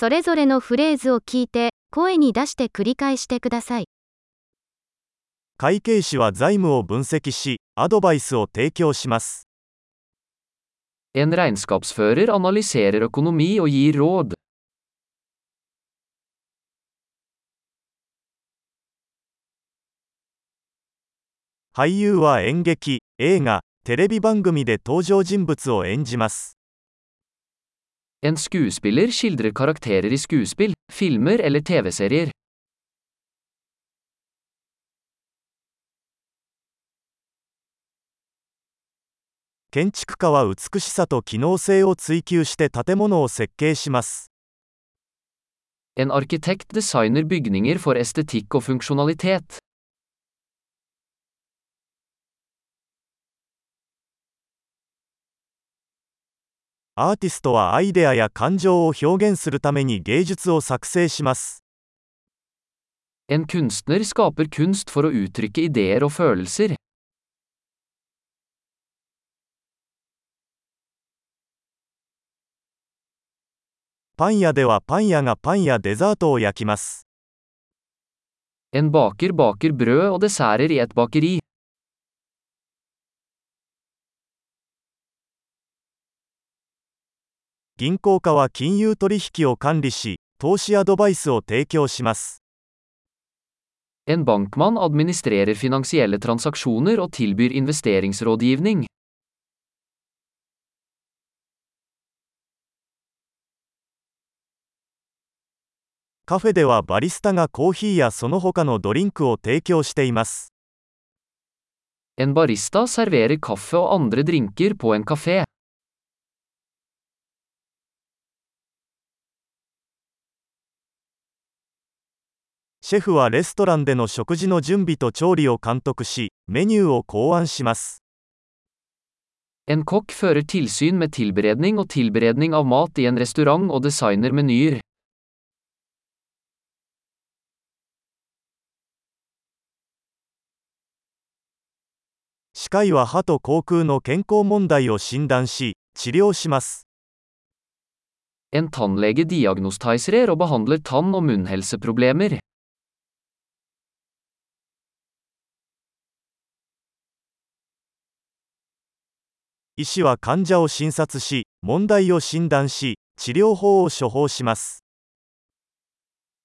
それぞれのフレーズを聞いて、声に出して繰り返してください。会計士は財務を分析し、アドバイスを提供します。En regnskapsfører analyserer økonomi og gir råd. 俳優は演劇、映画、テレビ番組で登場人物を演じます。En skuespiller skildrer karakterer i skuespill, filmer eller TV-serier. En arkitekt designer bygninger for estetikk og funksjonalitet. アーティストはアイデアや感情を表現するために芸術を作成します。En kunstner skaper kunst for å uttrykke ideer og følelser. パン屋ではパン屋がパンやデザートを焼きます。En baker baker brød og desserter i et bakeri. 銀行家は金融取引を管理し、投資アドバイスを提供します。En bankmann administrerer finansielle transaksjoner og tilbyr investeringsrådgivning. カフェではバリスタがコーヒーやその他のドリンクを提供しています。En barista serverer kaffe og andre drinker på en kafé. シェフはレストランでの食事の準備と調理を監督し、メニューを考案します。En kokk fører tilsyn med tilberedning og tilberedning av mat i en restaurant og designer menyer. 歯科医は歯と口腔の健康問題を診断し、治療します。En tannlege diagnostiserer og behandler tann- og munnhelseproblemer. 医師は患者を診察し、問題を診断し、治療法を処方します。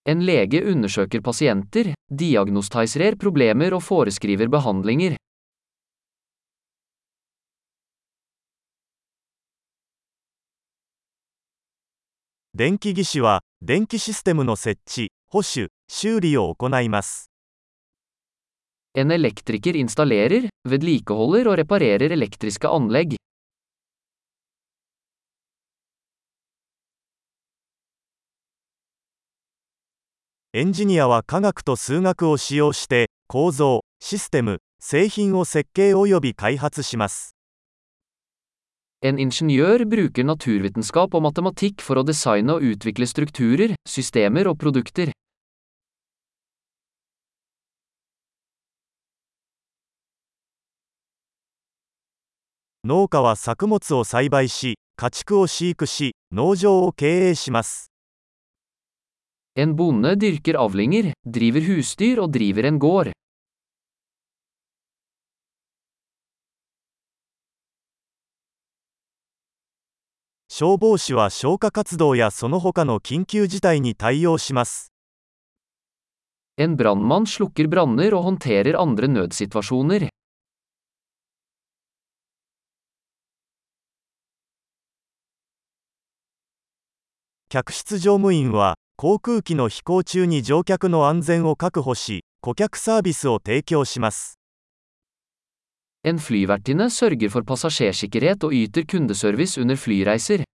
En lege undersøker pasienter, diagnostiserer problemer og foreskriver behandlinger. 電気技師は、電気システムの設置、保守、修理を行います。En elektriker installerer, vedlikeholder og reparerer elektriske anlegg. エンジニアは科学と数学を使用して、構造、システム、製品を設計及び開発します。En ingeniør bruker naturvitenskap og matematikk for å designe og utvikle strukturer, systemer og produkter. 農家は作物を栽培し、家畜を飼育し、農場を経営します。En bonde dyrker avlinger, driver husdyr og driver en gård. 消防士は消火活動やその他の緊急事態に対応します。En brannmann slukker branner og håndterer andre nødsituasjoner. 客室乗務員は、航空機の飛行中に乗客の安全を確保し、顧客サービスを提供します。En flyvertinne sørger for passasjersikkerhet og yter kundeservice under flyreiser.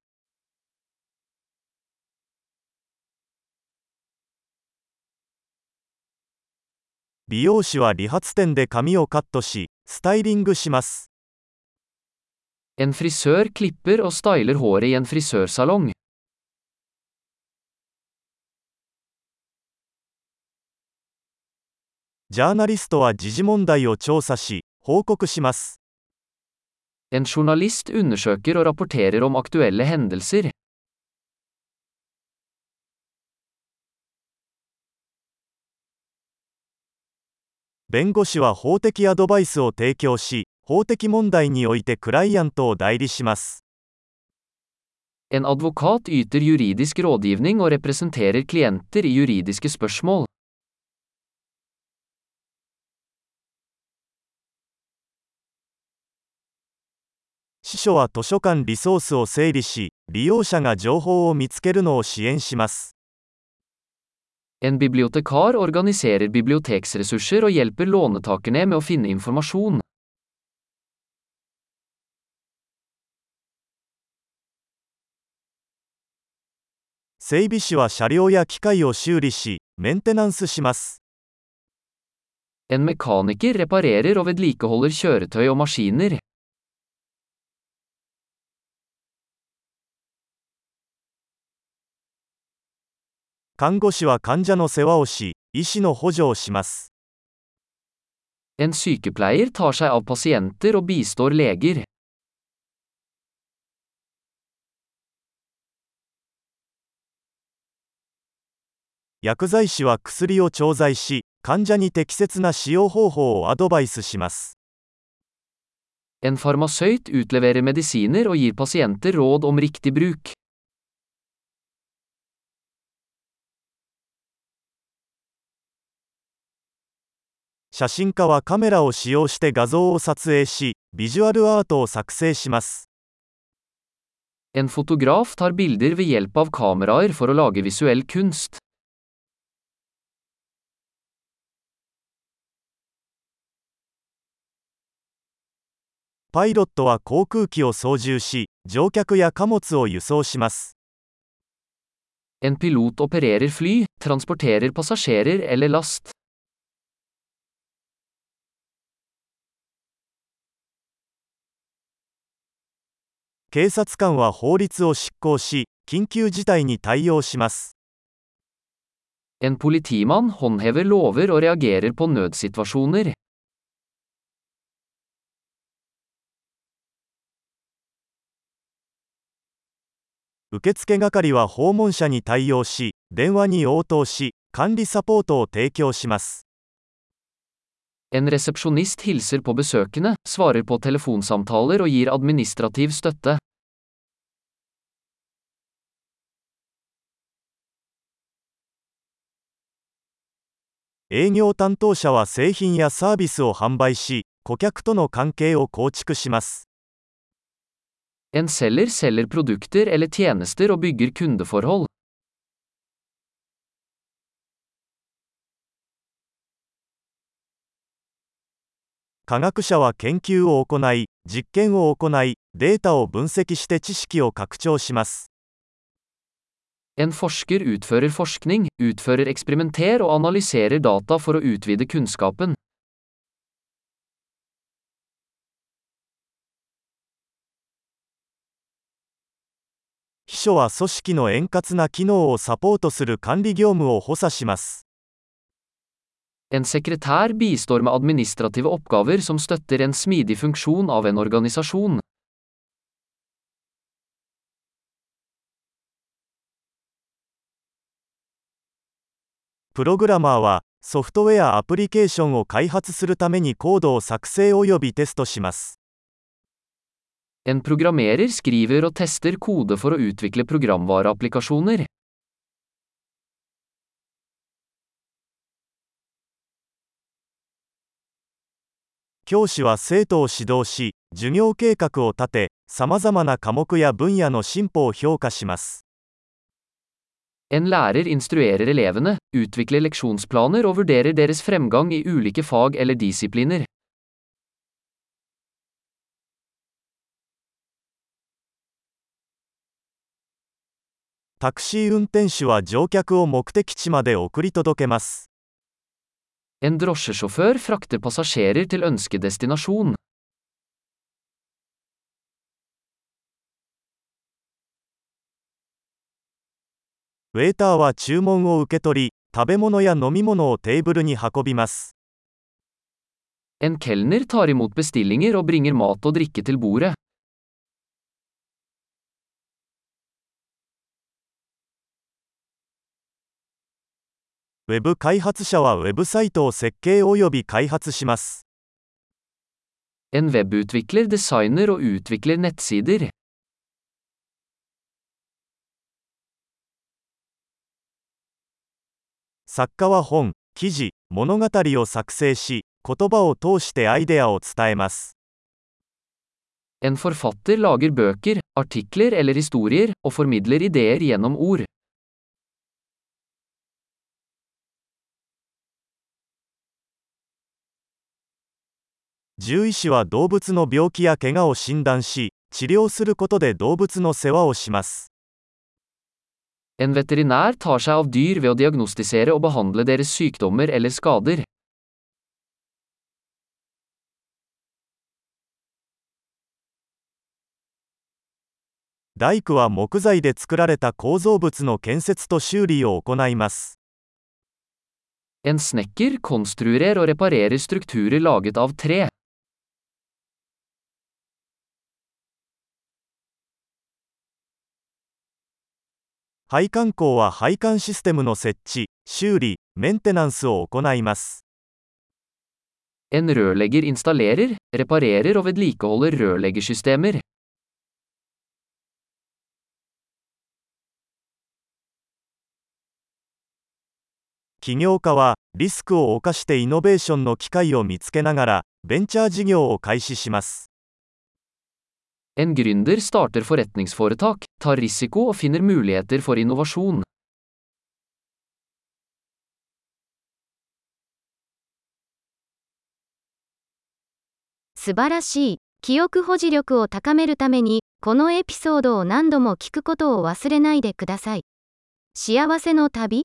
美容師は理髪店で髪をカットし、スタイリングします。En frisør klipper og styler håret i en frisørsalong. ジャーナリストは時事問題を調査し、報告します。En journalist undersøker og rapporterer om aktuelle hendelser. 弁護士は法的アドバイスを提供し、法的問題においてクライアントを代理します。En advokat yter juridisk rådgivning og representerer klienter i juridiske spørsmål. 司書は図書館リソースを整理し、利用者が情報を見つけるのを支援します。En bibliotekar organiserer biblioteksressurser og hjelper låntakerne med å finne informasjon. 整備士は車両や機械を修理し、メンテナンスします。En mekaniker reparerer og vedlikeholder kjøretøy og maskiner. 看護師は患者の世話をし、医師の補助をします。En sykepleier tar seg av pasienter og bistår leger. 薬剤師は薬を調剤し、患者に適切な使用方法をアドバイスします。En farmasøyt utleverer medisiner og gir pasienter råd om riktig bruk. 写真家はカメラを使用して画像を撮影し、ビジュアルアートを作成します。En fotograf tar bilder ved hjelp av kameraer for å lage visuell kunst. パイロットは航空機を操縦し、乗客や貨物を輸送します。En pilot opererer fly, transporterer passasjerer eller last. 警察官は法律を執行し、緊急事態に対応します。En politimann håndhever lover og reagerer på nødsituasjoner. 受付係は訪問者に対応し、電話に応答し、管理サポートを提供します。En resepsjonist hilser på besøkende, svarer på telefonsamtaler og gir administrativ støtte. En selger selger produkter eller tjenester og bygger kundeforhold. 科学者は研究を行い、実験を行い、データを分析して知識を拡張します。En forsker utfører forskning, utfører eksperimenter og analyserer data for å utvide kunnskapen. 秘書は組織の円滑な機能をサポートする管理業務を補佐します。En sekretær bistår med administrative oppgaver som støtter en smidig funksjon av en organisasjon. Programmer er software-applikasjonen for å kode å gjøre og testere. En programmerer skriver og tester kode for å utvikle programvareapplikasjoner. 教師は生徒を指導し、授業計画を立て、様々な科目や分野の進歩を評価します。En lærer instruerer elevene, utvikler leksjonsplaner og vurderer deres fremgang i ulike fag eller disipliner. タクシー運転手は乗 En drosjesjåfør frakter passasjerer til ønskedestinasjon. ウェーターは注文を受け取り、食べ物や飲み物をテーブルに運びます。 En kelner tar imot bestillinger og bringer mat og drikke til bordet. ウウェブ開発者はウェブサイトを設計及び開発します。En webutvikler designer og utvikler nettsider. 作家は本、記事、物語を作成し、言葉を通してアイデアを伝えます。En forfatter lager bøker, artikler eller historier, og formidler ideer gjennom ord. 獣医師は動物の病気や怪我を診断し、治療することで動物の世話をします。En veterinær tar seg av dyr ved å diagnostisere og behandle deres sykdommer eller skader. 大工は木材で作られた構造物の建設と修理を行います。En snekker konstruerer og reparerer strukturer laget av tre. 配管工は配管システムの設置、修理、メンテナンスを行います。En rørlegger installerer, reparerer og vedlikeholder rørleggersystemer. 起業家は、リスクを冒してイノベーションの機会を見つけながら、ベンチャー事業を開始します。En gründer starter forretningsforetak, tar risiko og finner muligheter for innovasjon. 素晴らしい。記憶保持力を高めるために、このエピソードを何度も聞くことを忘れないでください。幸せの旅